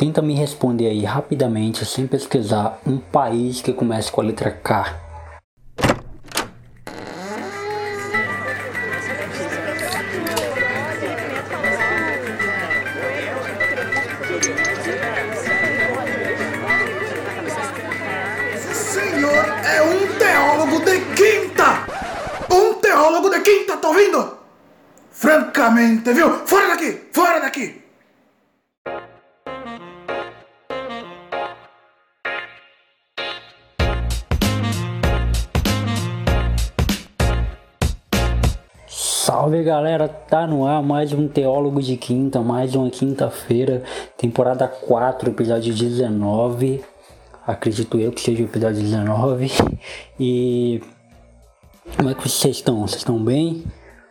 Tenta me responder aí rapidamente, sem pesquisar, um país que comece com a letra K. senhor é um teólogo de quinta! Um teólogo de quinta, tá ouvindo? Francamente, viu? Fora daqui! Fora daqui! Salve galera, tá no ar mais um Teólogo de Quinta, mais uma quinta-feira, temporada 4, episódio 19. Acredito eu que seja o episódio 19. E como é que vocês estão? Vocês estão bem?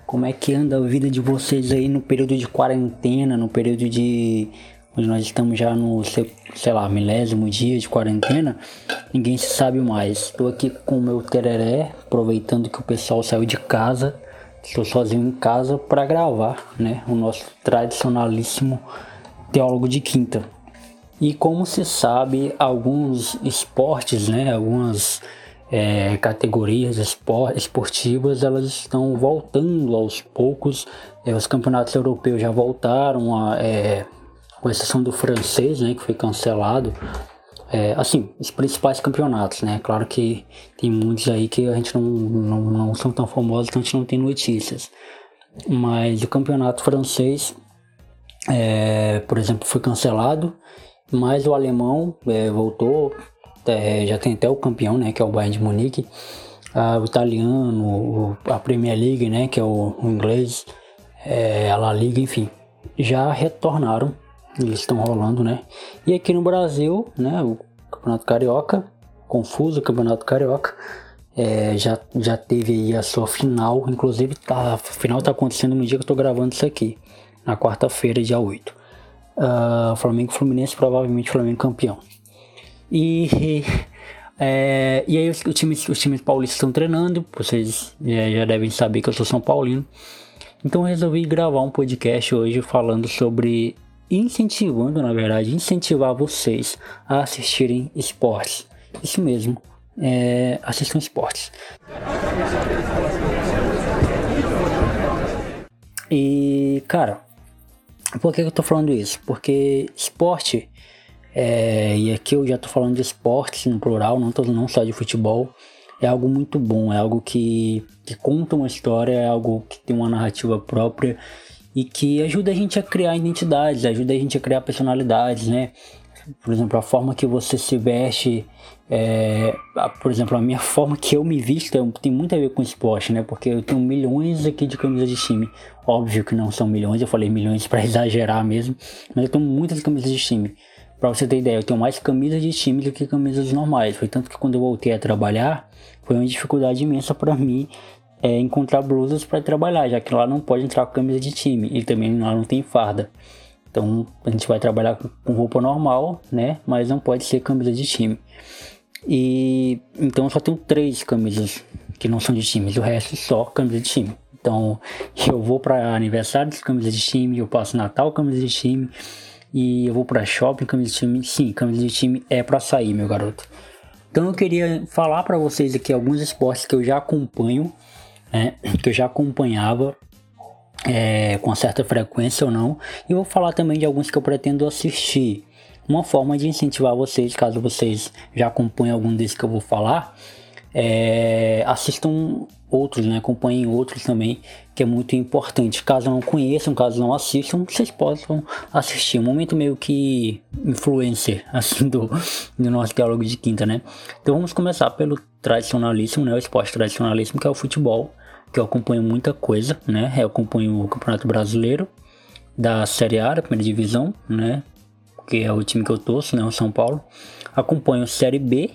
Como é que anda a vida de vocês aí no período de quarentena, no período de onde nós estamos já no, sei lá, milésimo dia de quarentena, ninguém se sabe mais. Estou aqui com o meu tereré, aproveitando que o pessoal saiu de casa Estou sozinho em casa para gravar, né, o nosso tradicionalíssimo teólogo de quinta. E como se sabe, alguns esportes, né, algumas é, categorias esportivas, elas estão voltando aos poucos. É, os campeonatos europeus já voltaram, a, é, com exceção do francês, né, que foi cancelado é, assim, os principais campeonatos, né? Claro que tem muitos aí que a gente não, não, não são tão famosos, então a gente não tem notícias. Mas o campeonato francês, é, por exemplo, foi cancelado, mas o alemão é, voltou, é, já tem até o campeão, né? Que é o Bayern de Munique. Ah, o italiano, a Premier League, né? Que é o, o inglês, é, a La Liga, enfim, já retornaram eles estão rolando, né? E aqui no Brasil, né, o Campeonato Carioca, confuso Campeonato Carioca, é, já, já teve aí a sua final, inclusive tá, a final tá acontecendo no dia que eu tô gravando isso aqui, na quarta-feira, dia 8. Uh, ah, Flamengo Fluminense, provavelmente Flamengo campeão. E, é, e aí os, os, times, os times paulistas estão treinando, vocês já, já devem saber que eu sou São Paulino. Então resolvi gravar um podcast hoje falando sobre incentivando, na verdade, incentivar vocês a assistirem esportes. Isso mesmo, é, assistam esportes. E, cara, por que eu tô falando isso? Porque esporte, é, e aqui eu já tô falando de esportes no plural, não, tô, não só de futebol, é algo muito bom, é algo que, que conta uma história, é algo que tem uma narrativa própria e que ajuda a gente a criar identidades, ajuda a gente a criar personalidades, né? Por exemplo, a forma que você se veste, é, por exemplo, a minha forma que eu me visto é, tem muito a ver com esporte, né? Porque eu tenho milhões aqui de camisas de time. Óbvio que não são milhões, eu falei milhões para exagerar mesmo, mas eu tenho muitas camisas de time. Pra você ter ideia, eu tenho mais camisas de time do que camisas normais. Foi tanto que quando eu voltei a trabalhar, foi uma dificuldade imensa para mim é, encontrar blusas para trabalhar, já que lá não pode entrar com camisa de time e também lá não tem farda. Então a gente vai trabalhar com roupa normal, né? Mas não pode ser camisa de time. E então só tenho três camisas que não são de time, o resto só camisa de time. Então eu vou para aniversário camisa de time, eu passo Natal camisa de time e eu vou para shopping camisa de time. Sim, camisa de time é para sair, meu garoto. Então eu queria falar para vocês aqui alguns esportes que eu já acompanho né, que eu já acompanhava é, com certa frequência ou não, e vou falar também de alguns que eu pretendo assistir. Uma forma de incentivar vocês, caso vocês já acompanhem algum desses que eu vou falar, é, assistam outros, né? Acompanhem outros também, que é muito importante. Caso não conheçam, caso não assistam, vocês possam assistir. Um momento meio que influencer, assim, do, do nosso diálogo de quinta, né? Então vamos começar pelo tradicionalíssimo, né? O esporte tradicionalíssimo, que é o futebol que eu acompanho muita coisa, né? Eu acompanho o Campeonato Brasileiro da Série A, da primeira divisão, né? Que é o time que eu torço, né? O São Paulo. Acompanho Série B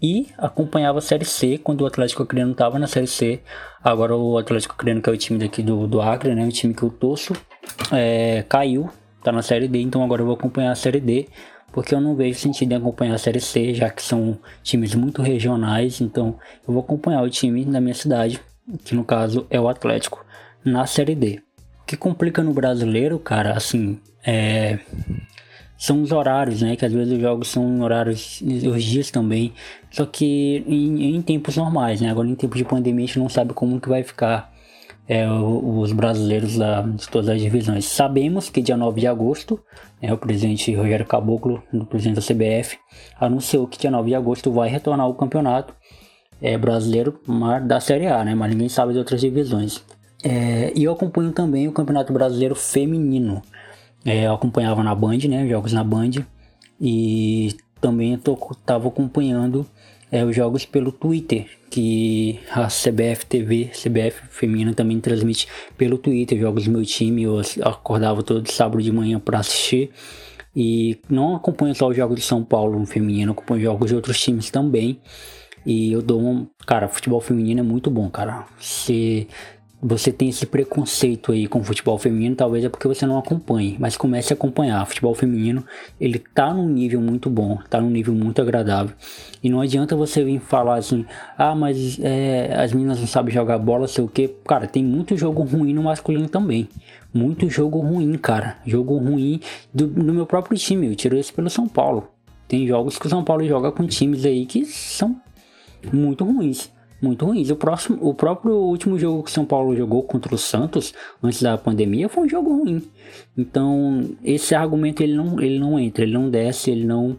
e acompanhava a Série C quando o Atlético Acreano estava na Série C. Agora o Atlético Acreano, que é o time daqui do, do Acre, né? O time que eu torço, é, caiu, tá na Série D, então agora eu vou acompanhar a Série D porque eu não vejo sentido em acompanhar a Série C, já que são times muito regionais, então eu vou acompanhar o time da minha cidade, que no caso é o Atlético, na Série D. O que complica no brasileiro, cara, assim, é. são os horários, né? Que às vezes os jogos são horários, os dias também. Só que em, em tempos normais, né? Agora em tempos de pandemia a gente não sabe como que vai ficar é, os brasileiros da, de todas as divisões. Sabemos que dia 9 de agosto, né, o presidente Rogério Caboclo, o presidente da CBF, anunciou que dia 9 de agosto vai retornar o campeonato é, brasileiro da Série A, né? Mas ninguém sabe de outras divisões. É, e eu acompanho também o Campeonato Brasileiro Feminino. É, eu acompanhava na Band, né? Jogos na Band. E também estava acompanhando é, os jogos pelo Twitter, que a CBF TV, CBF Feminina também transmite pelo Twitter jogos do meu time. Eu acordava todo sábado de manhã para assistir. E não acompanho só os jogos de São Paulo no feminino, acompanho jogos de outros times também. E eu dou um. Cara, futebol feminino é muito bom, cara. Se você tem esse preconceito aí com futebol feminino, talvez é porque você não acompanhe, mas comece a acompanhar. Futebol feminino, ele tá num nível muito bom, tá num nível muito agradável. E não adianta você vir falar assim, ah, mas é, as meninas não sabem jogar bola, sei o que. Cara, tem muito jogo ruim no masculino também. Muito jogo ruim, cara. Jogo ruim do, do meu próprio time. Eu tiro isso pelo São Paulo. Tem jogos que o São Paulo joga com times aí que são muito ruins muito ruins. O, próximo, o próprio último jogo que São Paulo jogou contra o Santos, antes da pandemia, foi um jogo ruim. Então, esse argumento ele não, ele não entra, ele não desce, ele não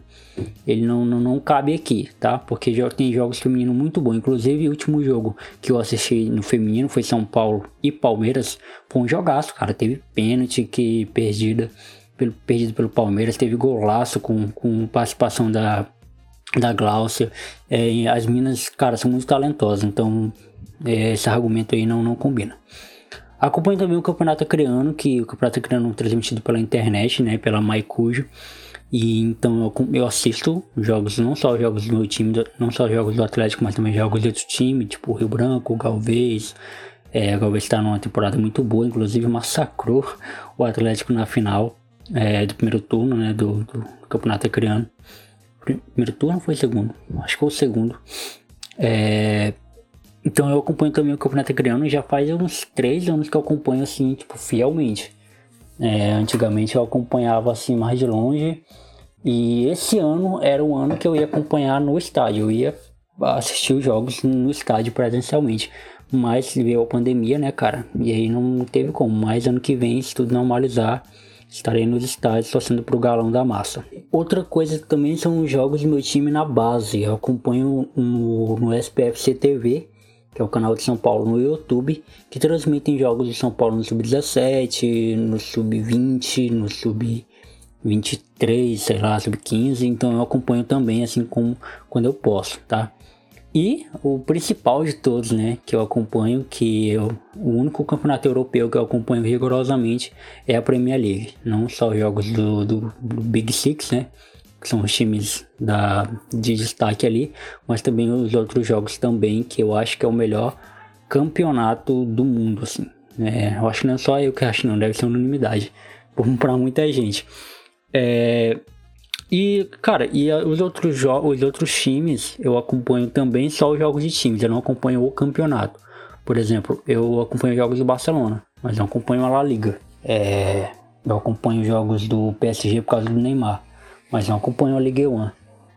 ele não, não, não cabe aqui, tá? Porque já tem jogos femininos muito bons. Inclusive, o último jogo que eu assisti no feminino foi São Paulo e Palmeiras. Foi um jogaço, cara. Teve pênalti que perdida pelo, perdido pelo Palmeiras. Teve golaço com, com participação da da Glaucia. É, as minas, cara, são muito talentosas, então é, esse argumento aí não, não combina. Acompanho também o Campeonato Acreano, que o Campeonato Acreano é transmitido pela internet, né, pela Maicujo. E então eu, eu assisto jogos, não só jogos do meu time, não só jogos do Atlético, mas também jogos de outro time, tipo Rio Branco, Galvez. É, Galvez está numa temporada muito boa, inclusive massacrou o Atlético na final é, do primeiro turno né, do, do Campeonato Acreano primeiro turno foi segundo? Acho que foi o segundo. É, então eu acompanho também o Campeonato Acreano já faz uns três anos que eu acompanho assim, tipo, fielmente. É, antigamente eu acompanhava assim mais de longe. E esse ano era o ano que eu ia acompanhar no estádio. Eu ia assistir os jogos no estádio presencialmente. Mas veio a pandemia, né, cara? E aí não teve como. Mas ano que vem, se tudo normalizar, Estarei nos estádios torcendo pro galão da massa. Outra coisa também são os jogos do meu time na base. Eu acompanho no, no SPFC TV, que é o canal de São Paulo no YouTube, que transmitem jogos de São Paulo no Sub-17, no Sub-20, no Sub-23, sei lá, Sub-15. Então eu acompanho também, assim como quando eu posso, tá? E o principal de todos, né, que eu acompanho, que eu, o único campeonato europeu que eu acompanho rigorosamente é a Premier League. Não só os jogos do, do, Big Six, né, que são os times da, de destaque ali, mas também os outros jogos também, que eu acho que é o melhor campeonato do mundo, assim. É, eu acho que não é só eu que acho, não, deve ser unanimidade para muita gente. É, e, cara, e os outros jogos, os outros times, eu acompanho também só os jogos de times, eu não acompanho o campeonato. Por exemplo, eu acompanho jogos do Barcelona, mas não acompanho a La Liga. É, eu acompanho jogos do PSG por causa do Neymar, mas não acompanho a Liga 1.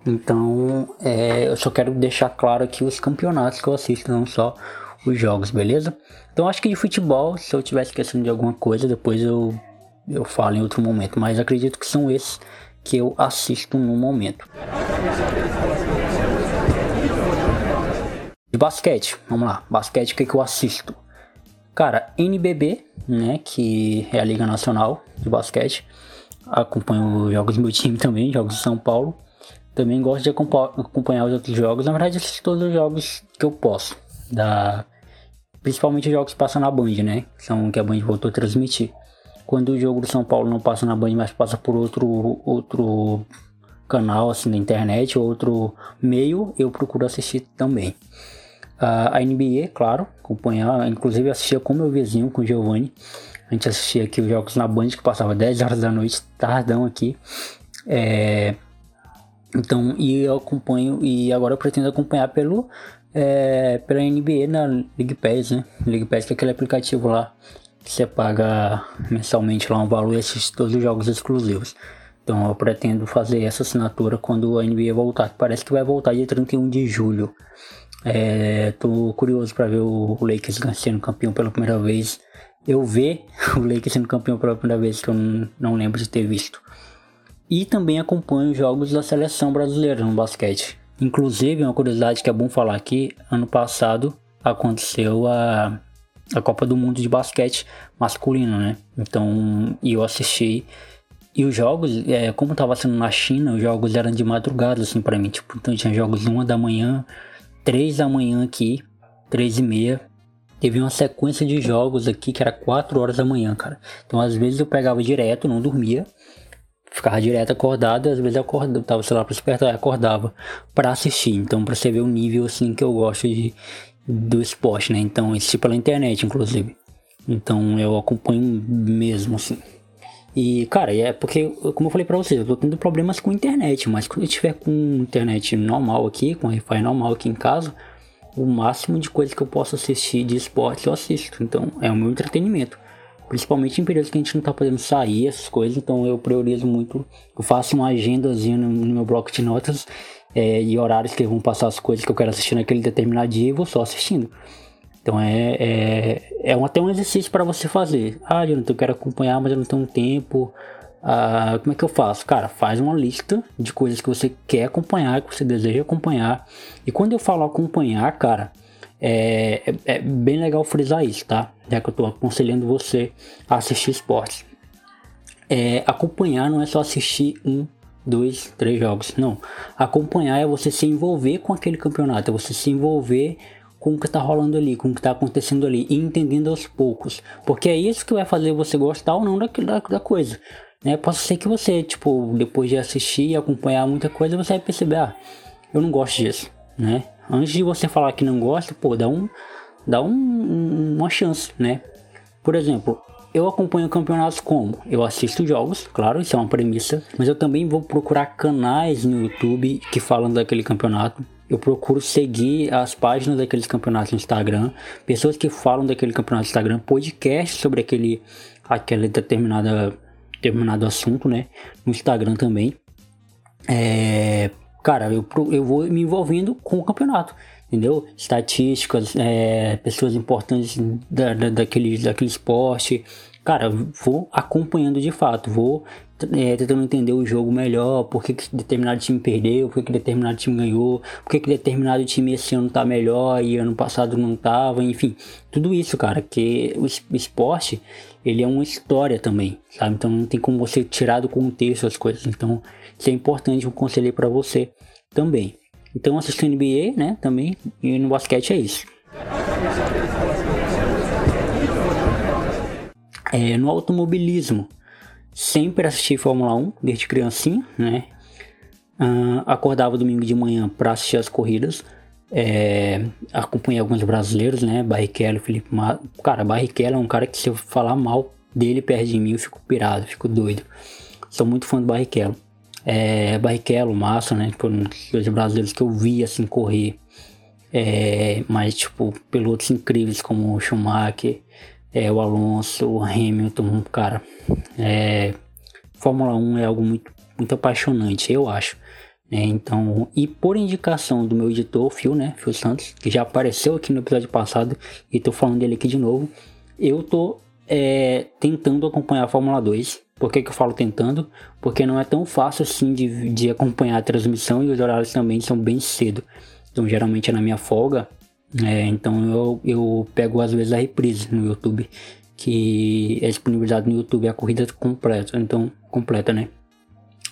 Então, é, eu só quero deixar claro aqui os campeonatos que eu assisto, não só os jogos, beleza? Então, acho que de futebol, se eu estiver esquecendo de alguma coisa, depois eu, eu falo em outro momento, mas acredito que são esses que eu assisto no momento. De basquete, vamos lá, basquete o que, que eu assisto? Cara, NBB, né, que é a Liga Nacional de Basquete. Acompanho os jogos do meu time também, jogos de São Paulo. Também gosto de acompanhar os outros jogos. Na verdade, assisto todos os jogos que eu posso. Da... Principalmente os jogos que passam na Band, né? São que a Band voltou a transmitir quando o jogo do São Paulo não passa na Band, mas passa por outro, outro canal assim da internet, outro meio, eu procuro assistir também. Uh, a NBA, claro, acompanhar, inclusive assistia com meu vizinho, com o Giovanni. A gente assistia aqui os jogos na Band, que passava 10 horas da noite, tardão aqui. É, então, e eu acompanho, e agora eu pretendo acompanhar pelo, é, pela NBA na League Pass, né? League Pass que é aquele aplicativo lá você paga mensalmente lá um valor e assiste todos os jogos exclusivos. Então eu pretendo fazer essa assinatura quando a NBA voltar. Parece que vai voltar dia 31 de julho. É, tô curioso para ver o Lakers sendo campeão pela primeira vez. Eu ver o Lakers sendo campeão pela primeira vez que eu não, não lembro de ter visto. E também acompanho jogos da seleção brasileira no basquete. Inclusive, uma curiosidade que é bom falar aqui, ano passado aconteceu a, a Copa do Mundo de basquete masculino, né? Então, eu assisti e os jogos, é, como tava sendo na China, os jogos eram de madrugada, assim, para mim. Tipo, então tinha jogos uma da manhã, três da manhã aqui, três e meia. Teve uma sequência de jogos aqui que era quatro horas da manhã, cara. Então, às vezes eu pegava direto, não dormia. Ficava direto acordado, às vezes eu acordava, tava, sei lá, pra despertar, acordava para assistir. Então, pra você ver o nível, assim, que eu gosto de, do esporte, né? Então, assisti pela internet, inclusive. Então, eu acompanho mesmo, assim. E, cara, é porque, como eu falei pra vocês, eu tô tendo problemas com internet, mas quando eu tiver com internet normal aqui, com Wi-Fi normal aqui em casa, o máximo de coisas que eu posso assistir de esporte eu assisto. Então, é o meu entretenimento. Principalmente em períodos que a gente não tá podendo sair, essas coisas, então eu priorizo muito. Eu faço uma agendazinha no, no meu bloco de notas é, e horários que vão passar as coisas que eu quero assistir naquele determinado dia e vou só assistindo. Então é, é, é um, até um exercício para você fazer. Ah, Jonathan, eu quero acompanhar, mas eu não tenho tempo. Ah, como é que eu faço? Cara, faz uma lista de coisas que você quer acompanhar, que você deseja acompanhar. E quando eu falo acompanhar, cara, é, é, é bem legal frisar isso, tá? Já que eu tô aconselhando você a assistir esportes. É, acompanhar não é só assistir um, dois, três jogos. Não. Acompanhar é você se envolver com aquele campeonato, é você se envolver com o que está rolando ali, com o que está acontecendo ali, e entendendo aos poucos. Porque é isso que vai fazer você gostar ou não da, da, da coisa. Né? Pode ser que você, tipo, depois de assistir e acompanhar muita coisa, você vai perceber, ah, eu não gosto disso, né? Antes de você falar que não gosta, pô, dá um, dá um, uma chance, né? Por exemplo, eu acompanho campeonatos como? Eu assisto jogos, claro, isso é uma premissa, mas eu também vou procurar canais no YouTube que falam daquele campeonato eu procuro seguir as páginas daqueles campeonatos no Instagram, pessoas que falam daquele campeonato no Instagram, podcast sobre aquele, aquele determinada, determinado assunto, né? No Instagram também. É, cara, eu, eu vou me envolvendo com o campeonato, entendeu? Estatísticas, é, pessoas importantes da, da, daquele, daquele esporte. Cara, vou acompanhando de fato, vou é, tentando entender o jogo melhor, por que, que determinado time perdeu, por que, que determinado time ganhou, por que, que determinado time esse ano tá melhor e ano passado não tava, enfim, tudo isso, cara, que o esporte, ele é uma história também, sabe? Então não tem como você tirar do contexto as coisas, então isso é importante, um conselho para você também. Então assistir NBA, né, também, e no basquete é isso. É, no automobilismo, sempre assisti Fórmula 1 desde criancinha, né? Uh, acordava domingo de manhã para assistir as corridas. É, acompanhei alguns brasileiros, né? Barrichello, Felipe Massa. Cara, Barrichello é um cara que se eu falar mal dele perto de mim, eu fico pirado, fico doido. Sou muito fã do Barrichello. É, Barrichello, Massa, né? Foram os brasileiros que eu vi assim correr. É, mas, tipo, pilotos incríveis como o Schumacher, é, o Alonso, o Hamilton, cara, é, Fórmula 1 é algo muito, muito apaixonante, eu acho. Né? Então, e por indicação do meu editor, Phil, né, Phil Santos, que já apareceu aqui no episódio passado e tô falando dele aqui de novo, eu tô é, tentando acompanhar a Fórmula 2. Por que, que eu falo tentando? Porque não é tão fácil assim de, de acompanhar a transmissão e os horários também são bem cedo. Então, geralmente é na minha folga, é, então eu, eu pego às vezes a reprise no YouTube, que é disponibilizado no YouTube a corrida completa, então completa, né?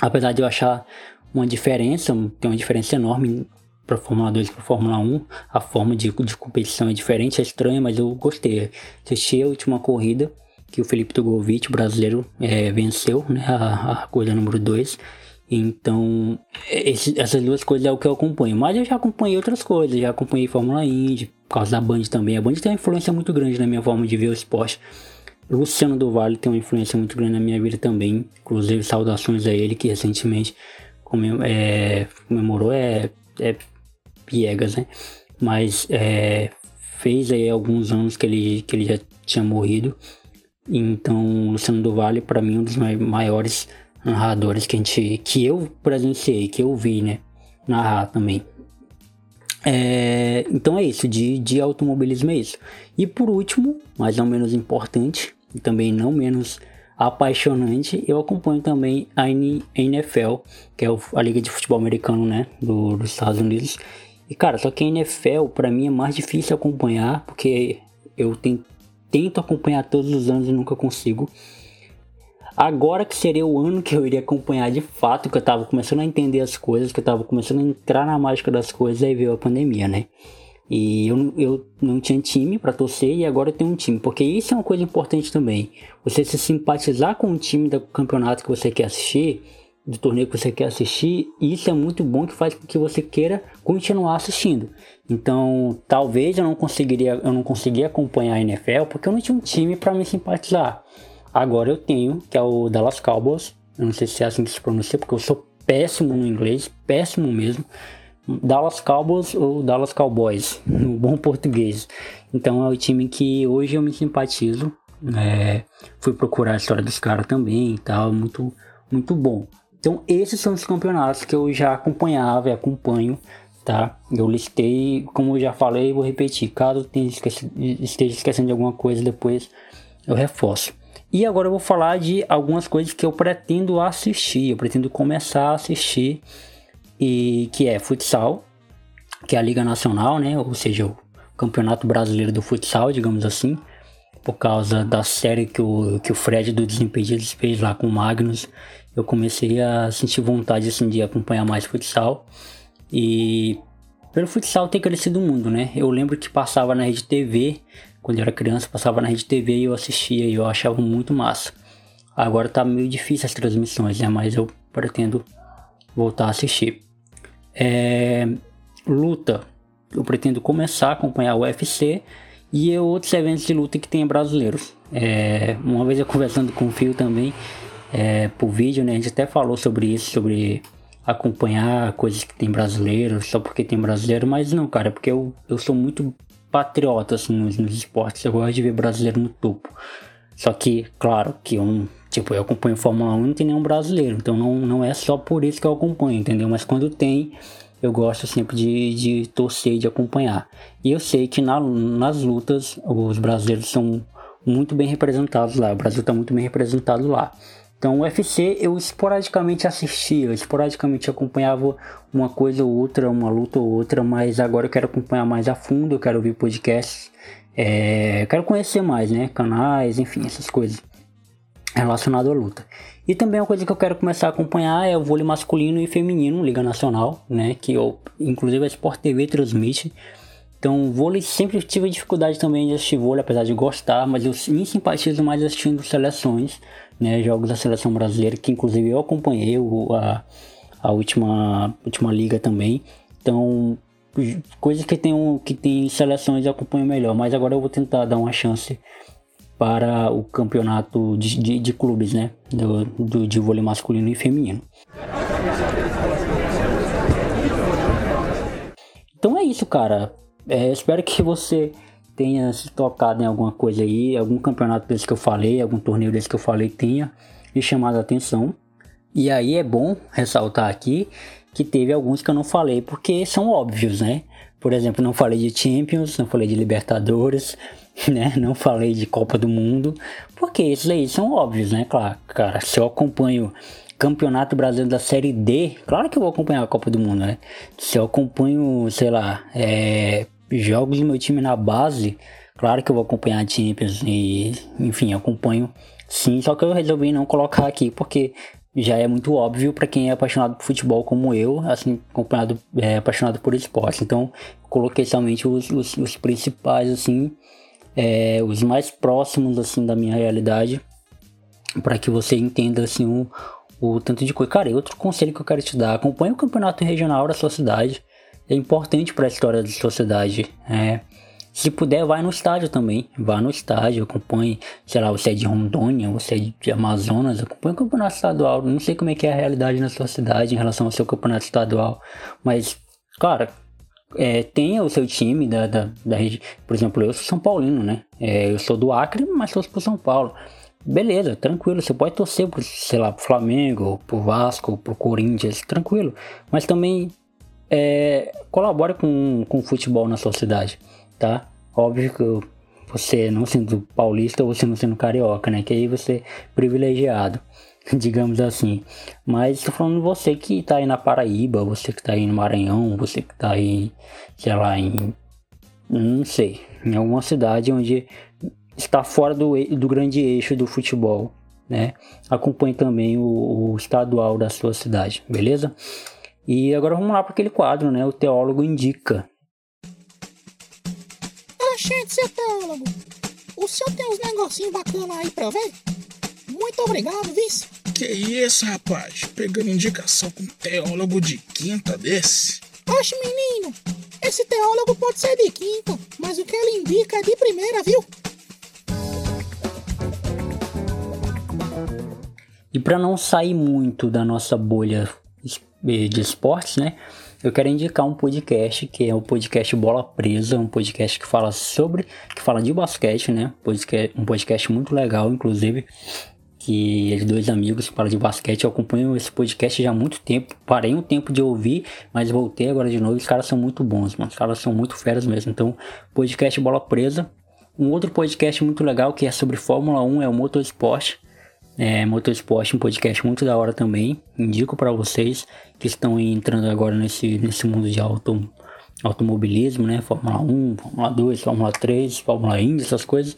Apesar de eu achar uma diferença, tem uma diferença enorme para Fórmula 2 para Fórmula 1, a forma de, de competição é diferente, é estranha, mas eu gostei. Assisti a última corrida que o Felipe Tugovic, brasileiro, é, venceu, né, a, a corrida número 2. Então, esse, essas duas coisas é o que eu acompanho. Mas eu já acompanhei outras coisas, já acompanhei Fórmula Indy, por causa da Band também. A Band tem uma influência muito grande na minha forma de ver o esporte. Luciano do Vale tem uma influência muito grande na minha vida também. Inclusive, saudações a ele que recentemente é, comemorou é, é Piegas, né? Mas é, fez aí alguns anos que ele, que ele já tinha morrido. Então, Luciano do Vale, para mim, é um dos maiores narradores que a gente, que eu presenciei, que eu vi, né, narrar também. É, então é isso, de, de automobilismo é isso. E por último, mas não menos importante, e também não menos apaixonante, eu acompanho também a NFL, que é a Liga de Futebol Americano, né, do, dos Estados Unidos. E cara, só que a NFL para mim é mais difícil acompanhar, porque eu tento acompanhar todos os anos e nunca consigo. Agora que seria o ano que eu iria acompanhar de fato, que eu tava começando a entender as coisas, que eu tava começando a entrar na mágica das coisas, aí veio a pandemia, né? E eu, eu não tinha time para torcer e agora eu tenho um time, porque isso é uma coisa importante também. Você se simpatizar com o time do campeonato que você quer assistir, do torneio que você quer assistir, isso é muito bom que faz com que você queira continuar assistindo. Então, talvez eu não conseguiria, eu não conseguia acompanhar a NFL porque eu não tinha um time para me simpatizar. Agora eu tenho, que é o Dallas Cowboys. Eu não sei se é assim que se pronuncia, porque eu sou péssimo no inglês, péssimo mesmo. Dallas Cowboys ou Dallas Cowboys, no bom português. Então é o time que hoje eu me simpatizo. É, fui procurar a história dos caras também e tal, muito, muito bom. Então esses são os campeonatos que eu já acompanhava e acompanho, tá? Eu listei, como eu já falei, vou repetir. Caso tenha esquecido, esteja esquecendo de alguma coisa, depois eu reforço. E agora eu vou falar de algumas coisas que eu pretendo assistir, eu pretendo começar a assistir e que é futsal, que é a Liga Nacional, né? Ou seja, o Campeonato Brasileiro do Futsal, digamos assim, por causa da série que o, que o Fred do Desimpedidos fez lá com o Magnus. Eu comecei a sentir vontade assim, de acompanhar mais futsal. E pelo futsal ter crescido o mundo, né? Eu lembro que passava na Rede TV, quando eu era criança, passava na Rede TV e eu assistia e eu achava muito massa. Agora tá meio difícil as transmissões, né? Mas eu pretendo voltar a assistir. É, luta, eu pretendo começar a acompanhar o UFC e outros eventos de luta que tem brasileiros. É, uma vez eu conversando com o Fio também, é, por vídeo, né, a gente até falou sobre isso, sobre acompanhar coisas que tem brasileiro, só porque tem brasileiro, mas não, cara, porque eu, eu sou muito patriota assim, nos, nos esportes, eu gosto de ver brasileiro no topo. Só que, claro, que eu Tipo, eu acompanho Fórmula 1 e não tem nenhum brasileiro, então não, não é só por isso que eu acompanho, entendeu? Mas quando tem, eu gosto sempre de, de torcer e de acompanhar. E eu sei que na, nas lutas os brasileiros são muito bem representados lá, o Brasil está muito bem representado lá. Então o UFC eu esporadicamente assistia, esporadicamente acompanhava uma coisa ou outra, uma luta ou outra, mas agora eu quero acompanhar mais a fundo, eu quero ouvir podcasts, é, quero conhecer mais, né? Canais, enfim, essas coisas relacionado à luta. E também uma coisa que eu quero começar a acompanhar é o vôlei masculino e feminino, Liga Nacional, né? Que eu, inclusive a Sport TV transmite. Então, vôlei sempre tive dificuldade também de assistir vôlei, apesar de gostar, mas eu me simpatizo mais assistindo seleções, né? Jogos da seleção brasileira, que inclusive eu acompanhei a, a última, última liga também. Então, coisas que tem, que tem seleções eu acompanho melhor, mas agora eu vou tentar dar uma chance para o campeonato de, de, de clubes, né? Do, do, de vôlei masculino e feminino. Então é isso, cara. É, espero que você tenha se tocado em alguma coisa aí, algum campeonato desse que eu falei, algum torneio desse que eu falei tenha me chamado a atenção. E aí é bom ressaltar aqui que teve alguns que eu não falei porque são óbvios, né? Por exemplo, não falei de Champions, não falei de Libertadores, né? Não falei de Copa do Mundo, porque esses aí são óbvios, né? Claro, cara, se eu acompanho Campeonato Brasileiro da Série D, claro que eu vou acompanhar a Copa do Mundo, né? Se eu acompanho, sei lá, é, jogos do meu time na base, claro que eu vou acompanhar a Champions e, enfim, acompanho sim, só que eu resolvi não colocar aqui porque já é muito óbvio para quem é apaixonado por futebol como eu, assim, acompanhado, é, apaixonado por esporte. Então, coloquei somente os, os, os principais, assim, é, os mais próximos assim da minha realidade, para que você entenda assim o, o tanto de coisa. Cara, e outro conselho que eu quero te dar: acompanhe o campeonato regional da sua cidade. É importante para a história da sua cidade. É, se puder, vai no estádio também. Vá no estádio, acompanhe, sei lá, você é de Rondônia, você é de Amazonas, acompanhe o campeonato estadual. Não sei como é que é a realidade na sua cidade em relação ao seu campeonato estadual, mas, cara, é, tenha o seu time da, da, da rede. Por exemplo, eu sou São Paulino, né? É, eu sou do Acre, mas sou pro São Paulo. beleza, tranquilo. Você pode torcer pro, sei lá, pro Flamengo, pro Vasco, pro Corinthians, tranquilo. Mas também é, colabore com, com o futebol na sua cidade, tá? Óbvio que você não sendo paulista ou você não sendo carioca, né? Que aí você é privilegiado, digamos assim. Mas tô falando você que tá aí na Paraíba, você que tá aí no Maranhão, você que tá aí, sei lá, em. Não sei, em alguma cidade onde está fora do, do grande eixo do futebol, né? Acompanhe também o, o estadual da sua cidade, beleza? E agora vamos lá para aquele quadro, né? O teólogo indica. Gente, seu teólogo, o senhor tem uns negocinhos bacanas aí pra ver? Muito obrigado, vice. Que isso, rapaz? Pegando indicação com um teólogo de quinta desse? Oxe, menino, esse teólogo pode ser de quinta, mas o que ele indica é de primeira, viu? E para não sair muito da nossa bolha de esportes, né? eu quero indicar um podcast que é o podcast Bola Presa, um podcast que fala sobre, que fala de basquete, né? Um podcast muito legal, inclusive, que é de dois amigos falam de basquete. Eu acompanho esse podcast já há muito tempo. Parei um tempo de ouvir, mas voltei agora de novo. Os caras são muito bons, mano. Os caras são muito feras mesmo. Então, podcast Bola Presa. Um outro podcast muito legal que é sobre Fórmula 1 é o Motorsport é, Motorsport, um podcast muito da hora também. Indico para vocês que estão entrando agora nesse, nesse mundo de auto, automobilismo, né? Fórmula 1, Fórmula 2, Fórmula 3, Fórmula Indy, essas coisas.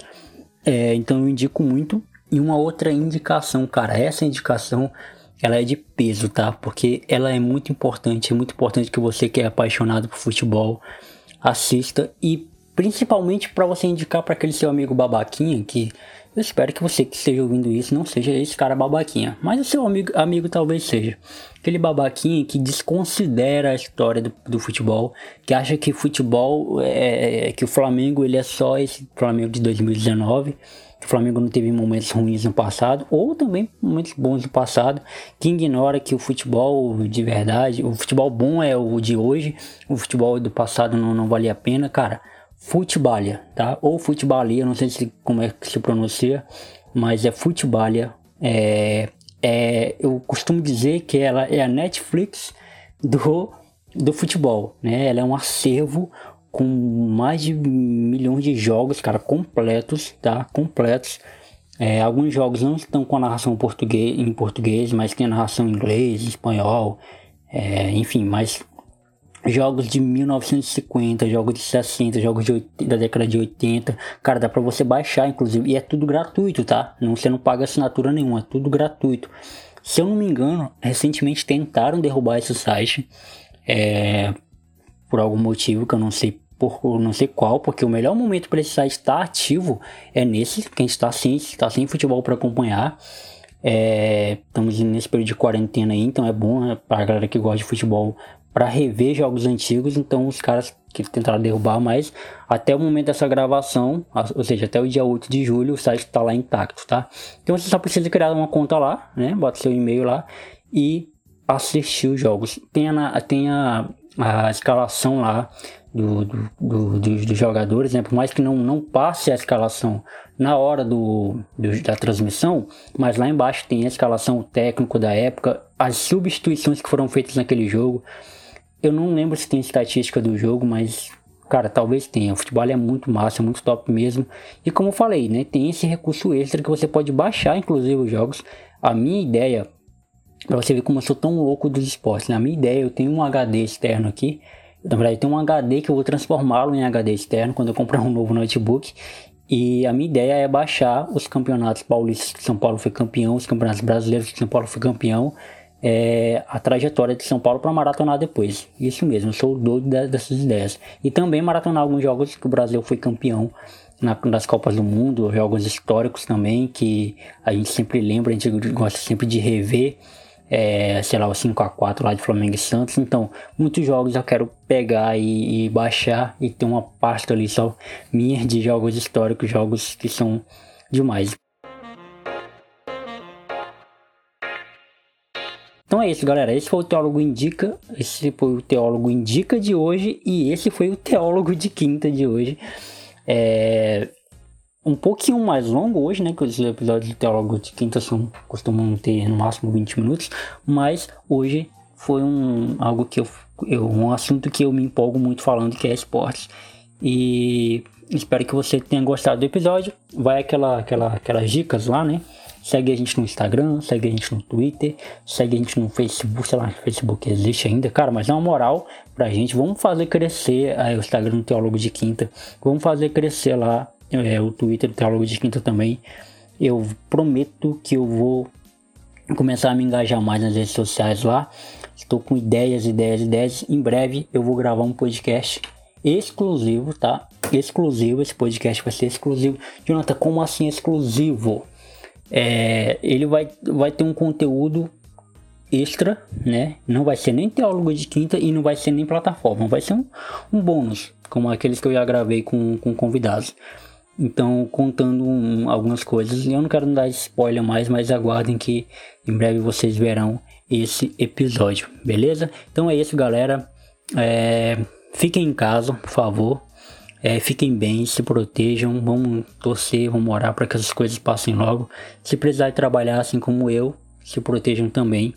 É, então eu indico muito. E uma outra indicação, cara, essa indicação ela é de peso, tá? Porque ela é muito importante, é muito importante que você que é apaixonado por futebol assista e principalmente para você indicar para aquele seu amigo babaquinha que eu espero que você que esteja ouvindo isso não seja esse cara babaquinha, mas o seu amigo, amigo talvez seja. Aquele babaquinha que desconsidera a história do, do futebol, que acha que futebol é, é que o Flamengo ele é só esse Flamengo de 2019 que o Flamengo não teve momentos ruins no passado, ou também momentos bons no passado, que ignora que o futebol de verdade, o futebol bom é o de hoje, o futebol do passado não, não valia a pena, cara. Futebalia, tá? Ou Futebalia, não sei se, como é que se pronuncia, mas é Futebalia. É, é, eu costumo dizer que ela é a Netflix do, do futebol, né? Ela é um acervo com mais de milhões de jogos, cara, completos, tá? Completos. É, alguns jogos não estão com a narração português, em português, mas tem a narração em inglês, espanhol, é, enfim, mas jogos de 1950, jogos de 60, jogos de 80, da década de 80. Cara, dá pra você baixar, inclusive. E é tudo gratuito, tá? Não, você não paga assinatura nenhuma, é tudo gratuito. Se eu não me engano, recentemente tentaram derrubar esse site. É, por algum motivo que eu não sei por não sei qual, porque o melhor momento para esse site estar ativo é nesse, quem está sem, está sem futebol para acompanhar. É, estamos nesse período de quarentena aí, então é bom né, para a galera que gosta de futebol para rever jogos antigos, então os caras que tentaram derrubar, mas até o momento dessa gravação, ou seja, até o dia 8 de julho, o site está lá intacto, tá? Então você só precisa criar uma conta lá, né? Bota seu e-mail lá e assistir os jogos. Tem a, tem a, a escalação lá do, do, do, dos, dos, jogadores, né? Por mais que não, não passe a escalação na hora do, da transmissão, mas lá embaixo tem a escalação técnico da época, as substituições que foram feitas naquele jogo. Eu não lembro se tem estatística do jogo, mas cara, talvez tenha. O futebol é muito massa, muito top mesmo. E como eu falei, né, tem esse recurso extra que você pode baixar, inclusive os jogos. A minha ideia, pra você ver como eu sou tão louco dos esportes, né? A minha ideia, eu tenho um HD externo aqui. Na verdade, tem um HD que eu vou transformá-lo em HD externo quando eu comprar um novo notebook. E a minha ideia é baixar os campeonatos paulistas que São Paulo foi campeão, os campeonatos brasileiros que São Paulo foi campeão é, a trajetória de São Paulo para maratonar depois. Isso mesmo, sou doido dessas ideias. E também maratonar alguns jogos que o Brasil foi campeão na, nas Copas do Mundo, jogos históricos também, que a gente sempre lembra, a gente gosta sempre de rever. É, sei lá, o 5x4 lá de Flamengo e Santos. Então, muitos jogos eu quero pegar e, e baixar e ter uma pasta ali só minha de jogos históricos, jogos que são demais. Então é isso, galera. Esse foi o Teólogo Indica. Esse foi o Teólogo Indica de hoje. E esse foi o Teólogo de Quinta de hoje. É... um pouquinho mais longo hoje, né? Que os episódios de Teólogo de Quinta são, costumam ter no máximo 20 minutos, mas hoje foi um algo que eu, eu um assunto que eu me empolgo muito falando que é esportes e espero que você tenha gostado do episódio. Vai aquela aquela aquelas dicas lá, né? Segue a gente no Instagram, segue a gente no Twitter, segue a gente no Facebook, sei lá, Facebook existe ainda, cara, mas dá uma moral pra gente. Vamos fazer crescer aí, o Instagram do Teólogo de Quinta. Vamos fazer crescer lá é, o Twitter do Teólogo de Quinta também. Eu prometo que eu vou começar a me engajar mais nas redes sociais lá. Estou com ideias, ideias, ideias. Em breve eu vou gravar um podcast exclusivo, tá? Exclusivo. Esse podcast vai ser exclusivo. Jonathan, como assim exclusivo? É, ele vai, vai ter um conteúdo extra, né? Não vai ser nem teólogo de quinta e não vai ser nem plataforma. Vai ser um, um bônus, como aqueles que eu já gravei com, com convidados. Então, contando um, algumas coisas, eu não quero dar spoiler mais, mas aguardem que em breve vocês verão esse episódio, beleza? Então é isso, galera. É, fiquem em casa, por favor. É, fiquem bem, se protejam, vamos torcer, vamos orar para que essas coisas passem logo. Se precisar trabalhar assim como eu, se protejam também.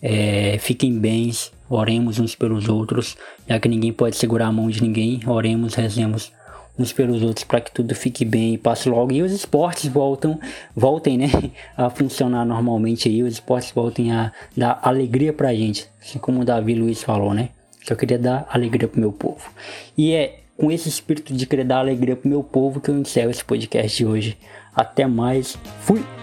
É, fiquem bem, oremos uns pelos outros, já que ninguém pode segurar a mão de ninguém. Oremos, rezemos uns pelos outros para que tudo fique bem e passe logo. E os esportes voltam, voltem, né, a funcionar normalmente aí. Os esportes voltem a dar alegria pra gente, assim como o Davi Luiz falou, né? Que eu queria dar alegria pro meu povo. E é com esse espírito de querer dar alegria pro meu povo que eu encerro esse podcast de hoje. Até mais. Fui!